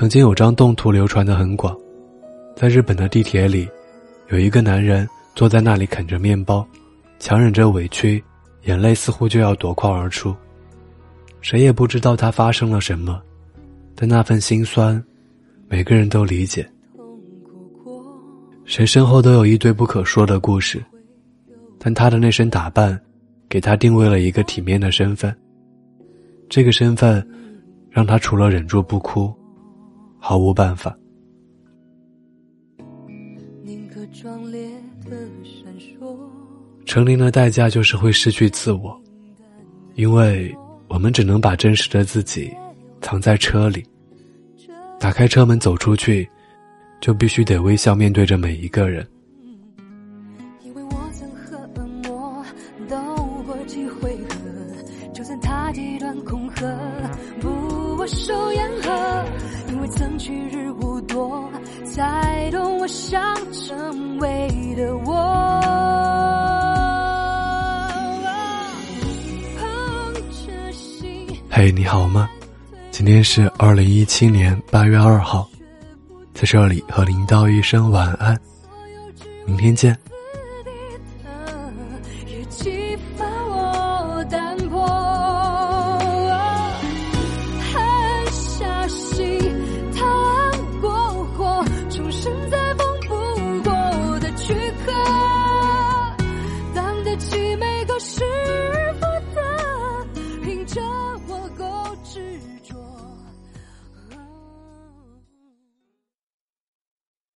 曾经有张动图流传的很广，在日本的地铁里，有一个男人坐在那里啃着面包，强忍着委屈，眼泪似乎就要夺眶而出。谁也不知道他发生了什么，但那份心酸，每个人都理解。谁身后都有一堆不可说的故事，但他的那身打扮，给他定位了一个体面的身份。这个身份，让他除了忍住不哭。毫无办法。成灵的代价就是会失去自我，因为我们只能把真实的自己藏在车里。打开车门走出去，就必须得微笑面对着每一个人。就算他极端恐吓，不握手言和。去日无多，才懂我想成为的我。嘿，你好吗？今天是二零一七年八月二号，在这里和您道一声晚安，明天见。是